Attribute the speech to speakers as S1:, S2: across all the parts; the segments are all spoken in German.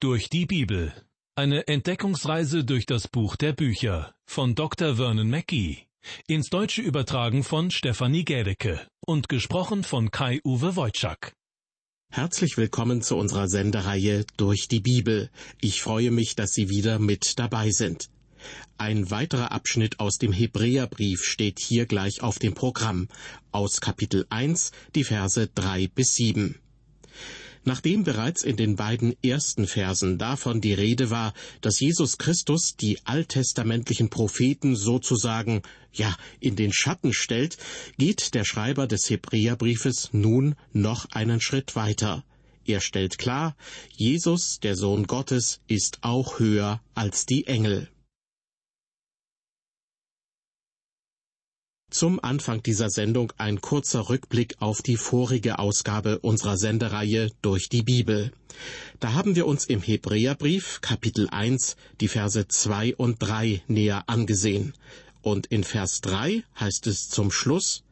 S1: Durch die Bibel. Eine Entdeckungsreise durch das Buch der Bücher von Dr. Vernon Mackey. Ins Deutsche übertragen von Stefanie Gädecke und gesprochen von Kai-Uwe Wojczak.
S2: Herzlich willkommen zu unserer Sendereihe Durch die Bibel. Ich freue mich, dass Sie wieder mit dabei sind. Ein weiterer Abschnitt aus dem Hebräerbrief steht hier gleich auf dem Programm, aus Kapitel 1, die Verse 3 bis 7. Nachdem bereits in den beiden ersten Versen davon die Rede war, dass Jesus Christus die alttestamentlichen Propheten sozusagen, ja, in den Schatten stellt, geht der Schreiber des Hebräerbriefes nun noch einen Schritt weiter. Er stellt klar, Jesus, der Sohn Gottes, ist auch höher als die Engel. Zum Anfang dieser Sendung ein kurzer Rückblick auf die vorige Ausgabe unserer Sendereihe durch die Bibel. Da haben wir uns im Hebräerbrief Kapitel 1 die Verse 2 und 3 näher angesehen. Und in Vers 3 heißt es zum Schluss,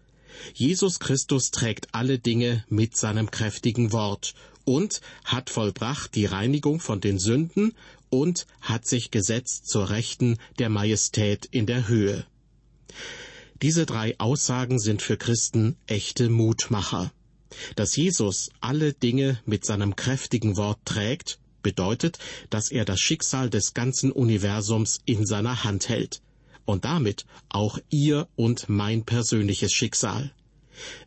S2: Jesus Christus trägt alle Dinge mit seinem kräftigen Wort und hat vollbracht die Reinigung von den Sünden und hat sich gesetzt zur Rechten der Majestät in der Höhe. Diese drei Aussagen sind für Christen echte Mutmacher. Dass Jesus alle Dinge mit seinem kräftigen Wort trägt, bedeutet, dass er das Schicksal des ganzen Universums in seiner Hand hält und damit auch ihr und mein persönliches Schicksal.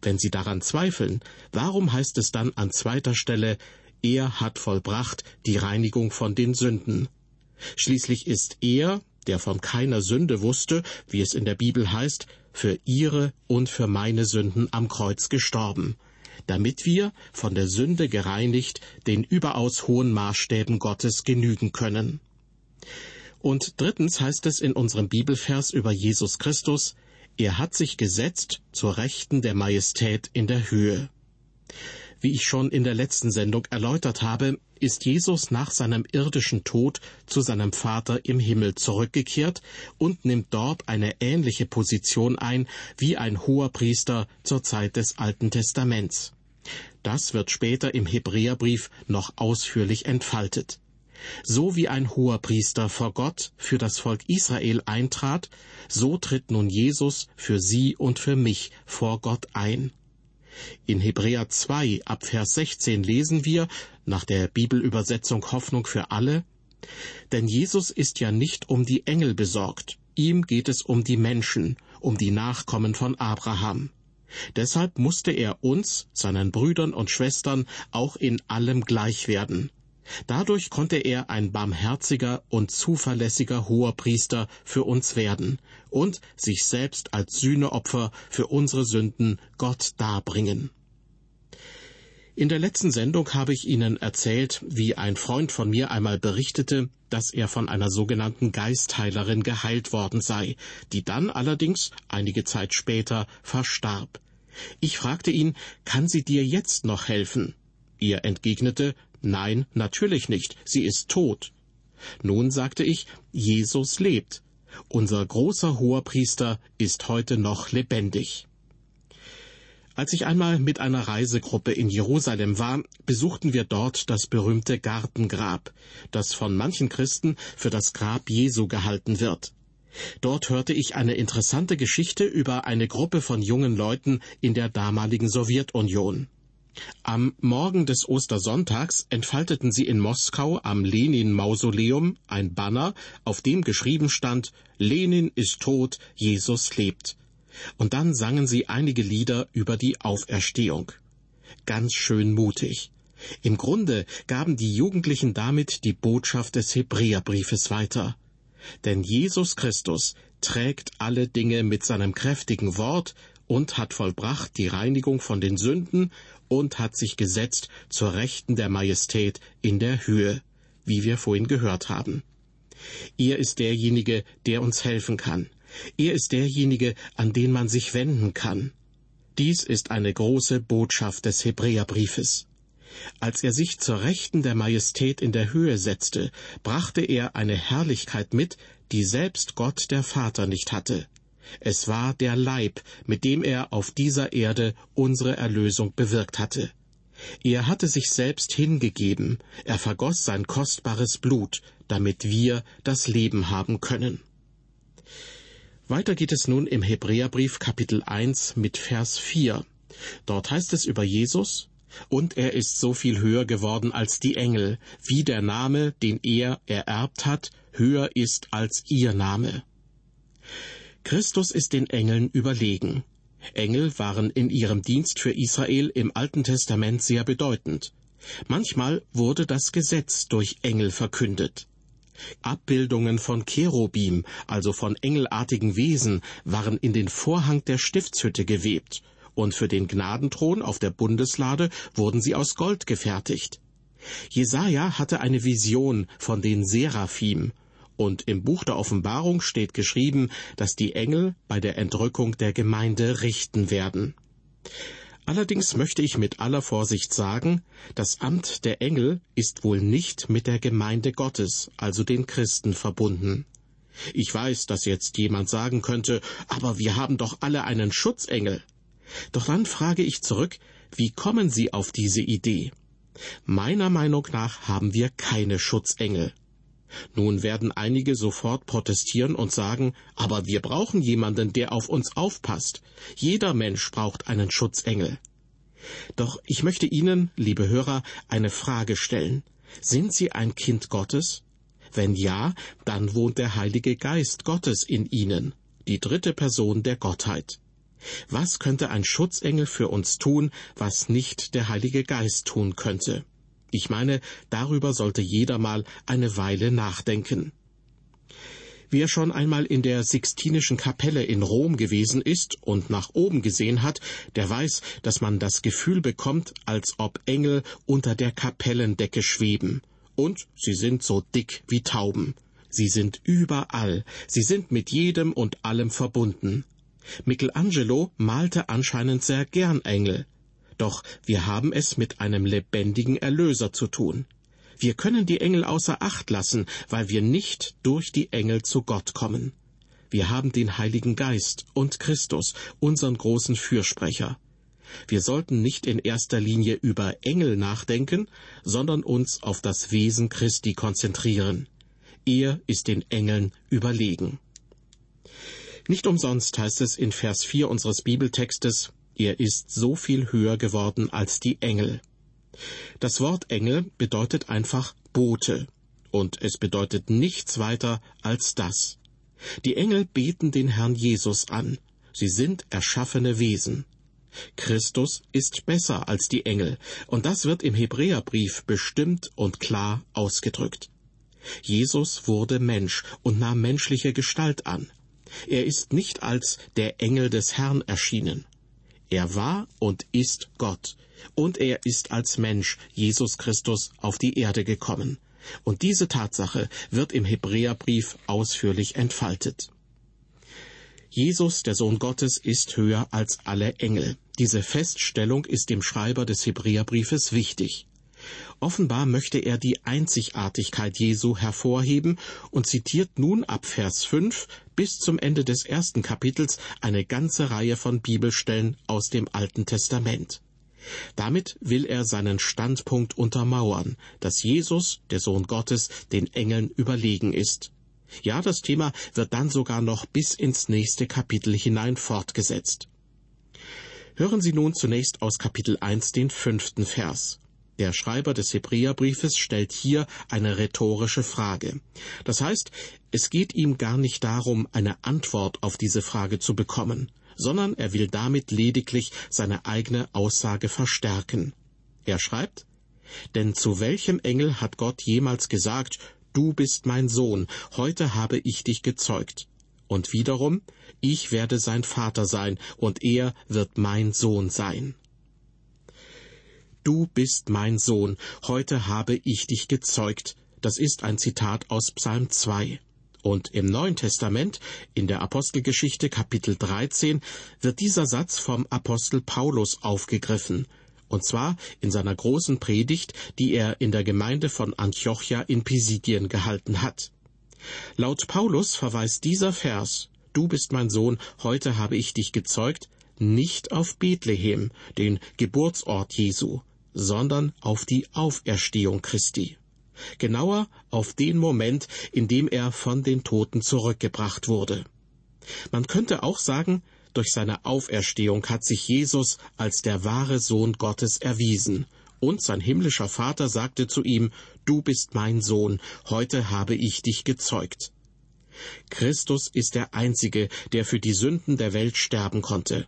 S2: Wenn Sie daran zweifeln, warum heißt es dann an zweiter Stelle, er hat vollbracht die Reinigung von den Sünden? Schließlich ist er, der von keiner Sünde wusste, wie es in der Bibel heißt, für ihre und für meine Sünden am Kreuz gestorben, damit wir, von der Sünde gereinigt, den überaus hohen Maßstäben Gottes genügen können. Und drittens heißt es in unserem Bibelvers über Jesus Christus, er hat sich gesetzt zur Rechten der Majestät in der Höhe. Wie ich schon in der letzten Sendung erläutert habe, ist Jesus nach seinem irdischen Tod zu seinem Vater im Himmel zurückgekehrt und nimmt dort eine ähnliche Position ein wie ein hoher Priester zur Zeit des Alten Testaments. Das wird später im Hebräerbrief noch ausführlich entfaltet. So wie ein hoher Priester vor Gott für das Volk Israel eintrat, so tritt nun Jesus für sie und für mich vor Gott ein. In Hebräer 2 ab Vers 16 lesen wir, nach der Bibelübersetzung Hoffnung für alle, denn Jesus ist ja nicht um die Engel besorgt, ihm geht es um die Menschen, um die Nachkommen von Abraham. Deshalb musste er uns, seinen Brüdern und Schwestern, auch in allem gleich werden. Dadurch konnte er ein barmherziger und zuverlässiger hoher Priester für uns werden und sich selbst als Sühneopfer für unsere Sünden Gott darbringen. In der letzten Sendung habe ich Ihnen erzählt, wie ein Freund von mir einmal berichtete, dass er von einer sogenannten Geistheilerin geheilt worden sei, die dann allerdings einige Zeit später verstarb. Ich fragte ihn, kann sie dir jetzt noch helfen? Er entgegnete, Nein, natürlich nicht, sie ist tot. Nun sagte ich, Jesus lebt. Unser großer Hoherpriester ist heute noch lebendig. Als ich einmal mit einer Reisegruppe in Jerusalem war, besuchten wir dort das berühmte Gartengrab, das von manchen Christen für das Grab Jesu gehalten wird. Dort hörte ich eine interessante Geschichte über eine Gruppe von jungen Leuten in der damaligen Sowjetunion. Am Morgen des Ostersonntags entfalteten sie in Moskau am Lenin-Mausoleum ein Banner, auf dem geschrieben stand Lenin ist tot, Jesus lebt. Und dann sangen sie einige Lieder über die Auferstehung. Ganz schön mutig. Im Grunde gaben die Jugendlichen damit die Botschaft des Hebräerbriefes weiter. Denn Jesus Christus trägt alle Dinge mit seinem kräftigen Wort und hat vollbracht die Reinigung von den Sünden und hat sich gesetzt zur Rechten der Majestät in der Höhe, wie wir vorhin gehört haben. Er ist derjenige, der uns helfen kann. Er ist derjenige, an den man sich wenden kann. Dies ist eine große Botschaft des Hebräerbriefes. Als er sich zur Rechten der Majestät in der Höhe setzte, brachte er eine Herrlichkeit mit, die selbst Gott der Vater nicht hatte. Es war der Leib, mit dem er auf dieser Erde unsere Erlösung bewirkt hatte. Er hatte sich selbst hingegeben, er vergoss sein kostbares Blut, damit wir das Leben haben können. Weiter geht es nun im Hebräerbrief Kapitel 1 mit Vers 4. Dort heißt es über Jesus, und er ist so viel höher geworden als die Engel, wie der Name, den er ererbt hat, höher ist als ihr Name. Christus ist den Engeln überlegen. Engel waren in ihrem Dienst für Israel im Alten Testament sehr bedeutend. Manchmal wurde das Gesetz durch Engel verkündet. Abbildungen von Cherubim, also von engelartigen Wesen, waren in den Vorhang der Stiftshütte gewebt, und für den Gnadenthron auf der Bundeslade wurden sie aus Gold gefertigt. Jesaja hatte eine Vision von den Seraphim, und im Buch der Offenbarung steht geschrieben, dass die Engel bei der Entrückung der Gemeinde richten werden. Allerdings möchte ich mit aller Vorsicht sagen, das Amt der Engel ist wohl nicht mit der Gemeinde Gottes, also den Christen, verbunden. Ich weiß, dass jetzt jemand sagen könnte, aber wir haben doch alle einen Schutzengel. Doch dann frage ich zurück, wie kommen Sie auf diese Idee? Meiner Meinung nach haben wir keine Schutzengel. Nun werden einige sofort protestieren und sagen, aber wir brauchen jemanden, der auf uns aufpasst. Jeder Mensch braucht einen Schutzengel. Doch ich möchte Ihnen, liebe Hörer, eine Frage stellen. Sind Sie ein Kind Gottes? Wenn ja, dann wohnt der Heilige Geist Gottes in Ihnen, die dritte Person der Gottheit. Was könnte ein Schutzengel für uns tun, was nicht der Heilige Geist tun könnte? Ich meine, darüber sollte jeder mal eine Weile nachdenken. Wer schon einmal in der Sixtinischen Kapelle in Rom gewesen ist und nach oben gesehen hat, der weiß, dass man das Gefühl bekommt, als ob Engel unter der Kapellendecke schweben. Und sie sind so dick wie Tauben. Sie sind überall. Sie sind mit jedem und allem verbunden. Michelangelo malte anscheinend sehr gern Engel. Doch wir haben es mit einem lebendigen Erlöser zu tun. Wir können die Engel außer Acht lassen, weil wir nicht durch die Engel zu Gott kommen. Wir haben den Heiligen Geist und Christus, unseren großen Fürsprecher. Wir sollten nicht in erster Linie über Engel nachdenken, sondern uns auf das Wesen Christi konzentrieren. Er ist den Engeln überlegen. Nicht umsonst heißt es in Vers 4 unseres Bibeltextes, er ist so viel höher geworden als die Engel. Das Wort Engel bedeutet einfach Bote, und es bedeutet nichts weiter als das. Die Engel beten den Herrn Jesus an. Sie sind erschaffene Wesen. Christus ist besser als die Engel, und das wird im Hebräerbrief bestimmt und klar ausgedrückt. Jesus wurde Mensch und nahm menschliche Gestalt an. Er ist nicht als der Engel des Herrn erschienen. Er war und ist Gott, und er ist als Mensch, Jesus Christus, auf die Erde gekommen. Und diese Tatsache wird im Hebräerbrief ausführlich entfaltet. Jesus, der Sohn Gottes, ist höher als alle Engel. Diese Feststellung ist dem Schreiber des Hebräerbriefes wichtig. Offenbar möchte er die Einzigartigkeit Jesu hervorheben und zitiert nun ab Vers 5 bis zum Ende des ersten Kapitels eine ganze Reihe von Bibelstellen aus dem Alten Testament. Damit will er seinen Standpunkt untermauern, dass Jesus, der Sohn Gottes, den Engeln überlegen ist. Ja, das Thema wird dann sogar noch bis ins nächste Kapitel hinein fortgesetzt. Hören Sie nun zunächst aus Kapitel 1 den fünften Vers. Der Schreiber des Hebräerbriefes stellt hier eine rhetorische Frage. Das heißt, es geht ihm gar nicht darum, eine Antwort auf diese Frage zu bekommen, sondern er will damit lediglich seine eigene Aussage verstärken. Er schreibt, Denn zu welchem Engel hat Gott jemals gesagt, Du bist mein Sohn, heute habe ich dich gezeugt? Und wiederum, ich werde sein Vater sein, und er wird mein Sohn sein. Du bist mein Sohn, heute habe ich dich gezeugt. Das ist ein Zitat aus Psalm 2. Und im Neuen Testament, in der Apostelgeschichte Kapitel 13, wird dieser Satz vom Apostel Paulus aufgegriffen. Und zwar in seiner großen Predigt, die er in der Gemeinde von Antiochia in Pisidien gehalten hat. Laut Paulus verweist dieser Vers, Du bist mein Sohn, heute habe ich dich gezeugt, nicht auf Bethlehem, den Geburtsort Jesu, sondern auf die Auferstehung Christi. Genauer auf den Moment, in dem er von den Toten zurückgebracht wurde. Man könnte auch sagen, durch seine Auferstehung hat sich Jesus als der wahre Sohn Gottes erwiesen, und sein himmlischer Vater sagte zu ihm, Du bist mein Sohn, heute habe ich dich gezeugt. Christus ist der Einzige, der für die Sünden der Welt sterben konnte.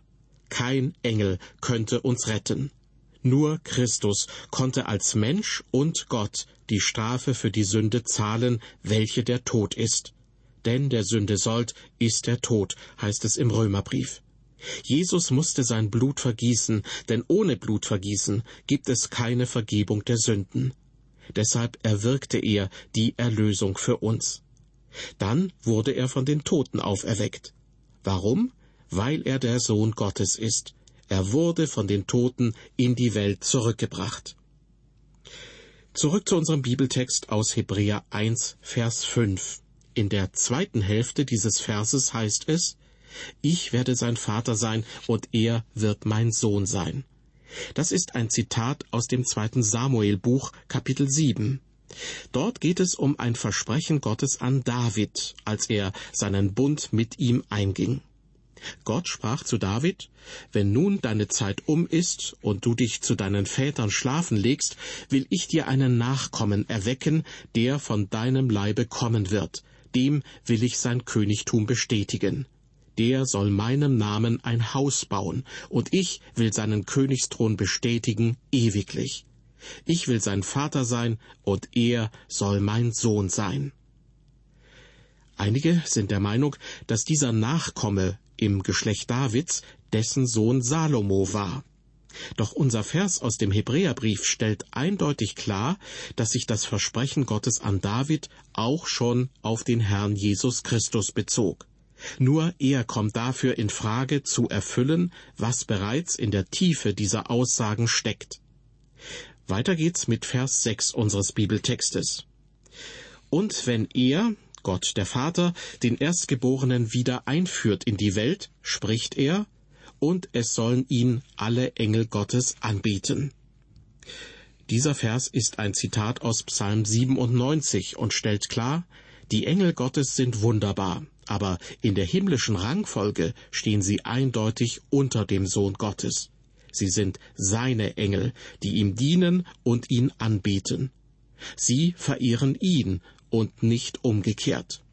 S2: Kein Engel könnte uns retten. Nur Christus konnte als Mensch und Gott die Strafe für die Sünde zahlen, welche der Tod ist. Denn der Sünde Sold ist der Tod, heißt es im Römerbrief. Jesus musste sein Blut vergießen, denn ohne Blutvergießen gibt es keine Vergebung der Sünden. Deshalb erwirkte er die Erlösung für uns. Dann wurde er von den Toten auferweckt. Warum? Weil er der Sohn Gottes ist. Er wurde von den Toten in die Welt zurückgebracht. Zurück zu unserem Bibeltext aus Hebräer 1, Vers 5. In der zweiten Hälfte dieses Verses heißt es, Ich werde sein Vater sein und er wird mein Sohn sein. Das ist ein Zitat aus dem zweiten Samuelbuch, Kapitel 7. Dort geht es um ein Versprechen Gottes an David, als er seinen Bund mit ihm einging. Gott sprach zu David, Wenn nun deine Zeit um ist und du dich zu deinen Vätern schlafen legst, will ich dir einen Nachkommen erwecken, der von deinem Leibe kommen wird, dem will ich sein Königtum bestätigen. Der soll meinem Namen ein Haus bauen, und ich will seinen Königsthron bestätigen ewiglich. Ich will sein Vater sein, und er soll mein Sohn sein. Einige sind der Meinung, dass dieser Nachkomme im Geschlecht Davids dessen Sohn Salomo war. Doch unser Vers aus dem Hebräerbrief stellt eindeutig klar, dass sich das Versprechen Gottes an David auch schon auf den Herrn Jesus Christus bezog. Nur er kommt dafür in Frage zu erfüllen, was bereits in der Tiefe dieser Aussagen steckt. Weiter geht's mit Vers 6 unseres Bibeltextes. Und wenn er, Gott der Vater, den Erstgeborenen wieder einführt in die Welt, spricht er, und es sollen ihn alle Engel Gottes anbeten. Dieser Vers ist ein Zitat aus Psalm 97 und stellt klar, die Engel Gottes sind wunderbar, aber in der himmlischen Rangfolge stehen sie eindeutig unter dem Sohn Gottes. Sie sind seine Engel, die ihm dienen und ihn anbeten. Sie verehren ihn und nicht umgekehrt.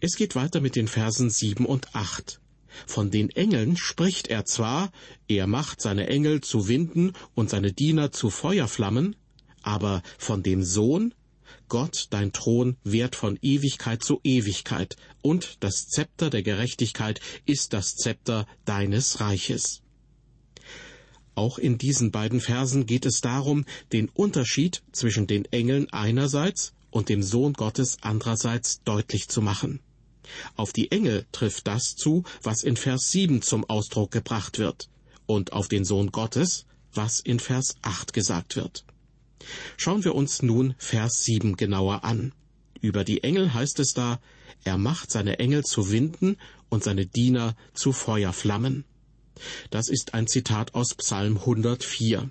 S2: Es geht weiter mit den Versen sieben und acht. Von den Engeln spricht er zwar, er macht seine Engel zu Winden und seine Diener zu Feuerflammen, aber von dem Sohn, Gott, dein Thron währt von Ewigkeit zu Ewigkeit, und das Zepter der Gerechtigkeit ist das Zepter deines Reiches. Auch in diesen beiden Versen geht es darum, den Unterschied zwischen den Engeln einerseits und dem Sohn Gottes andererseits deutlich zu machen. Auf die Engel trifft das zu, was in Vers 7 zum Ausdruck gebracht wird, und auf den Sohn Gottes, was in Vers 8 gesagt wird. Schauen wir uns nun Vers 7 genauer an. Über die Engel heißt es da, er macht seine Engel zu Winden und seine Diener zu Feuerflammen. Das ist ein Zitat aus Psalm 104.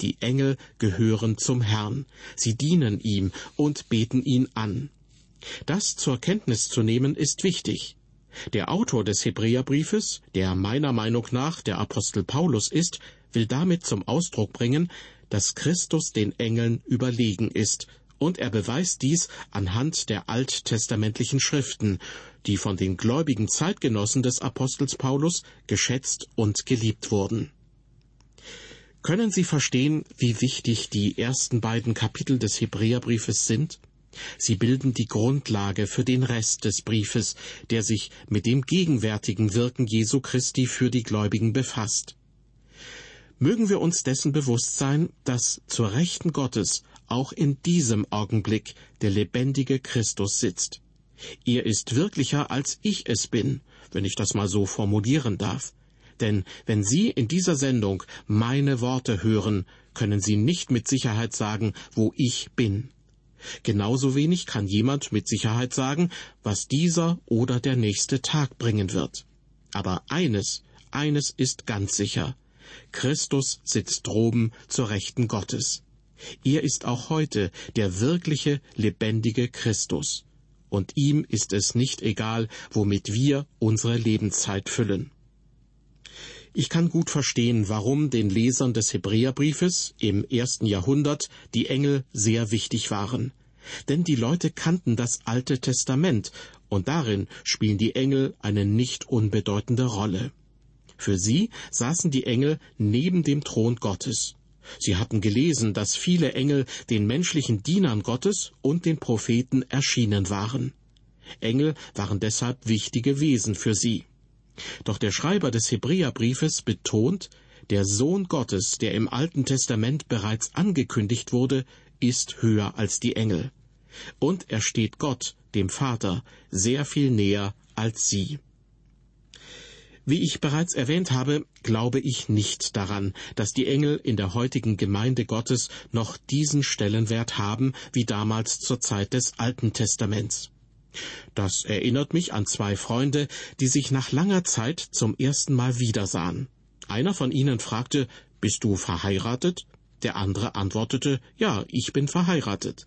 S2: Die Engel gehören zum Herrn, sie dienen ihm und beten ihn an. Das zur Kenntnis zu nehmen ist wichtig. Der Autor des Hebräerbriefes, der meiner Meinung nach der Apostel Paulus ist, will damit zum Ausdruck bringen, dass Christus den Engeln überlegen ist, und er beweist dies anhand der alttestamentlichen Schriften, die von den gläubigen Zeitgenossen des Apostels Paulus geschätzt und geliebt wurden. Können Sie verstehen, wie wichtig die ersten beiden Kapitel des Hebräerbriefes sind? Sie bilden die Grundlage für den Rest des Briefes, der sich mit dem gegenwärtigen Wirken Jesu Christi für die Gläubigen befasst. Mögen wir uns dessen bewusst sein, dass zur Rechten Gottes auch in diesem Augenblick der lebendige Christus sitzt. Er ist wirklicher, als ich es bin, wenn ich das mal so formulieren darf. Denn wenn Sie in dieser Sendung meine Worte hören, können Sie nicht mit Sicherheit sagen, wo ich bin. Genauso wenig kann jemand mit Sicherheit sagen, was dieser oder der nächste Tag bringen wird. Aber eines, eines ist ganz sicher. Christus sitzt droben zur Rechten Gottes. Er ist auch heute der wirkliche, lebendige Christus. Und ihm ist es nicht egal, womit wir unsere Lebenszeit füllen. Ich kann gut verstehen, warum den Lesern des Hebräerbriefes im ersten Jahrhundert die Engel sehr wichtig waren. Denn die Leute kannten das Alte Testament, und darin spielen die Engel eine nicht unbedeutende Rolle. Für sie saßen die Engel neben dem Thron Gottes. Sie hatten gelesen, dass viele Engel den menschlichen Dienern Gottes und den Propheten erschienen waren. Engel waren deshalb wichtige Wesen für sie. Doch der Schreiber des Hebräerbriefes betont, der Sohn Gottes, der im Alten Testament bereits angekündigt wurde, ist höher als die Engel. Und er steht Gott, dem Vater, sehr viel näher als sie. Wie ich bereits erwähnt habe, glaube ich nicht daran, dass die Engel in der heutigen Gemeinde Gottes noch diesen Stellenwert haben wie damals zur Zeit des Alten Testaments. Das erinnert mich an zwei Freunde, die sich nach langer Zeit zum ersten Mal wiedersahen. Einer von ihnen fragte, Bist du verheiratet? Der andere antwortete, Ja, ich bin verheiratet.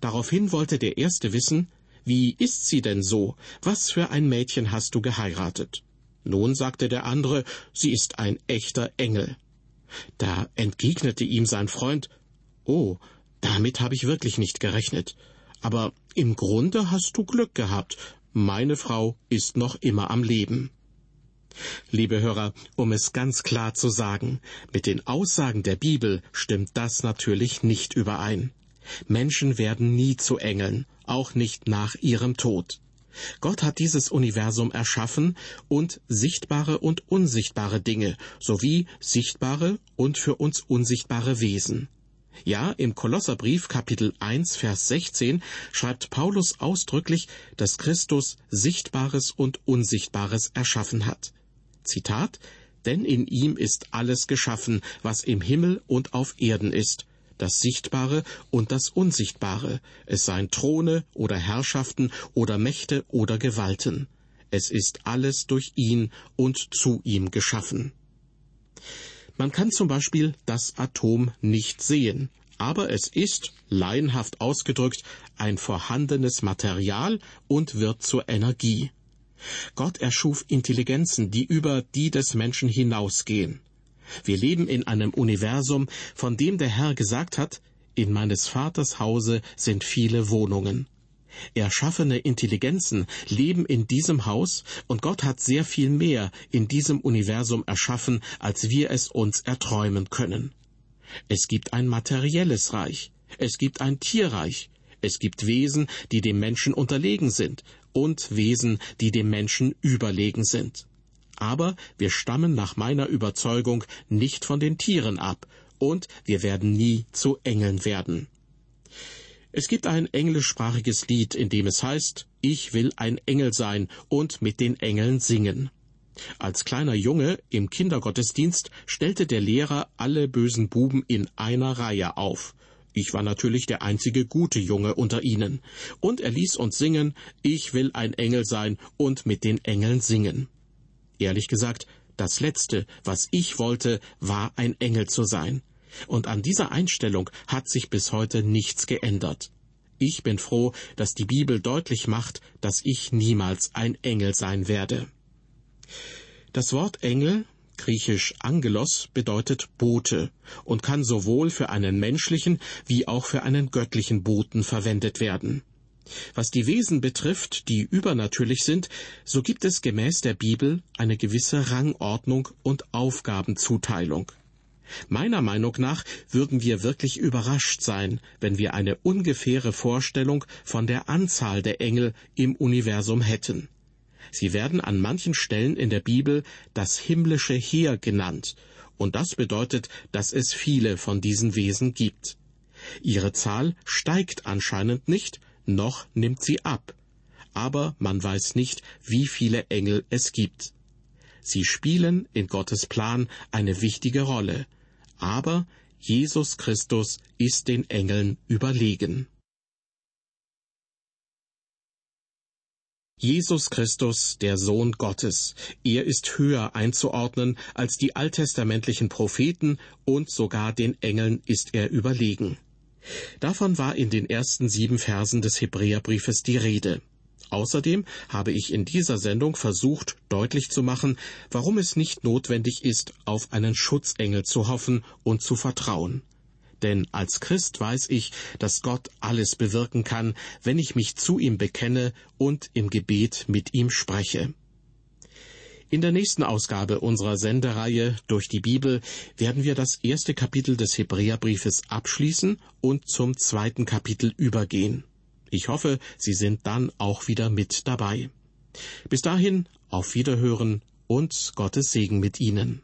S2: Daraufhin wollte der erste wissen, Wie ist sie denn so? Was für ein Mädchen hast du geheiratet? Nun sagte der andere, sie ist ein echter Engel. Da entgegnete ihm sein Freund, Oh, damit habe ich wirklich nicht gerechnet. Aber im Grunde hast du Glück gehabt. Meine Frau ist noch immer am Leben. Liebe Hörer, um es ganz klar zu sagen, mit den Aussagen der Bibel stimmt das natürlich nicht überein. Menschen werden nie zu Engeln, auch nicht nach ihrem Tod. Gott hat dieses Universum erschaffen und sichtbare und unsichtbare Dinge sowie sichtbare und für uns unsichtbare Wesen. Ja, im Kolosserbrief Kapitel 1 Vers 16 schreibt Paulus ausdrücklich, dass Christus Sichtbares und Unsichtbares erschaffen hat. Zitat Denn in ihm ist alles geschaffen, was im Himmel und auf Erden ist, das Sichtbare und das Unsichtbare, es seien Throne oder Herrschaften oder Mächte oder Gewalten. Es ist alles durch ihn und zu ihm geschaffen. Man kann zum Beispiel das Atom nicht sehen, aber es ist, laienhaft ausgedrückt, ein vorhandenes Material und wird zur Energie. Gott erschuf Intelligenzen, die über die des Menschen hinausgehen. Wir leben in einem Universum, von dem der Herr gesagt hat, in meines Vaters Hause sind viele Wohnungen. Erschaffene Intelligenzen leben in diesem Haus und Gott hat sehr viel mehr in diesem Universum erschaffen, als wir es uns erträumen können. Es gibt ein materielles Reich, es gibt ein Tierreich, es gibt Wesen, die dem Menschen unterlegen sind und Wesen, die dem Menschen überlegen sind. Aber wir stammen nach meiner Überzeugung nicht von den Tieren ab und wir werden nie zu Engeln werden. Es gibt ein englischsprachiges Lied, in dem es heißt, ich will ein Engel sein und mit den Engeln singen. Als kleiner Junge im Kindergottesdienst stellte der Lehrer alle bösen Buben in einer Reihe auf. Ich war natürlich der einzige gute Junge unter ihnen. Und er ließ uns singen, ich will ein Engel sein und mit den Engeln singen. Ehrlich gesagt, das Letzte, was ich wollte, war ein Engel zu sein. Und an dieser Einstellung hat sich bis heute nichts geändert. Ich bin froh, dass die Bibel deutlich macht, dass ich niemals ein Engel sein werde. Das Wort Engel, griechisch Angelos, bedeutet Bote und kann sowohl für einen menschlichen wie auch für einen göttlichen Boten verwendet werden. Was die Wesen betrifft, die übernatürlich sind, so gibt es gemäß der Bibel eine gewisse Rangordnung und Aufgabenzuteilung. Meiner Meinung nach würden wir wirklich überrascht sein, wenn wir eine ungefähre Vorstellung von der Anzahl der Engel im Universum hätten. Sie werden an manchen Stellen in der Bibel das himmlische Heer genannt, und das bedeutet, dass es viele von diesen Wesen gibt. Ihre Zahl steigt anscheinend nicht, noch nimmt sie ab, aber man weiß nicht, wie viele Engel es gibt. Sie spielen in Gottes Plan eine wichtige Rolle, aber Jesus Christus ist den Engeln überlegen. Jesus Christus, der Sohn Gottes. Er ist höher einzuordnen als die alttestamentlichen Propheten und sogar den Engeln ist er überlegen. Davon war in den ersten sieben Versen des Hebräerbriefes die Rede. Außerdem habe ich in dieser Sendung versucht, deutlich zu machen, warum es nicht notwendig ist, auf einen Schutzengel zu hoffen und zu vertrauen. Denn als Christ weiß ich, dass Gott alles bewirken kann, wenn ich mich zu ihm bekenne und im Gebet mit ihm spreche. In der nächsten Ausgabe unserer Sendereihe durch die Bibel werden wir das erste Kapitel des Hebräerbriefes abschließen und zum zweiten Kapitel übergehen. Ich hoffe, Sie sind dann auch wieder mit dabei. Bis dahin, auf Wiederhören und Gottes Segen mit Ihnen.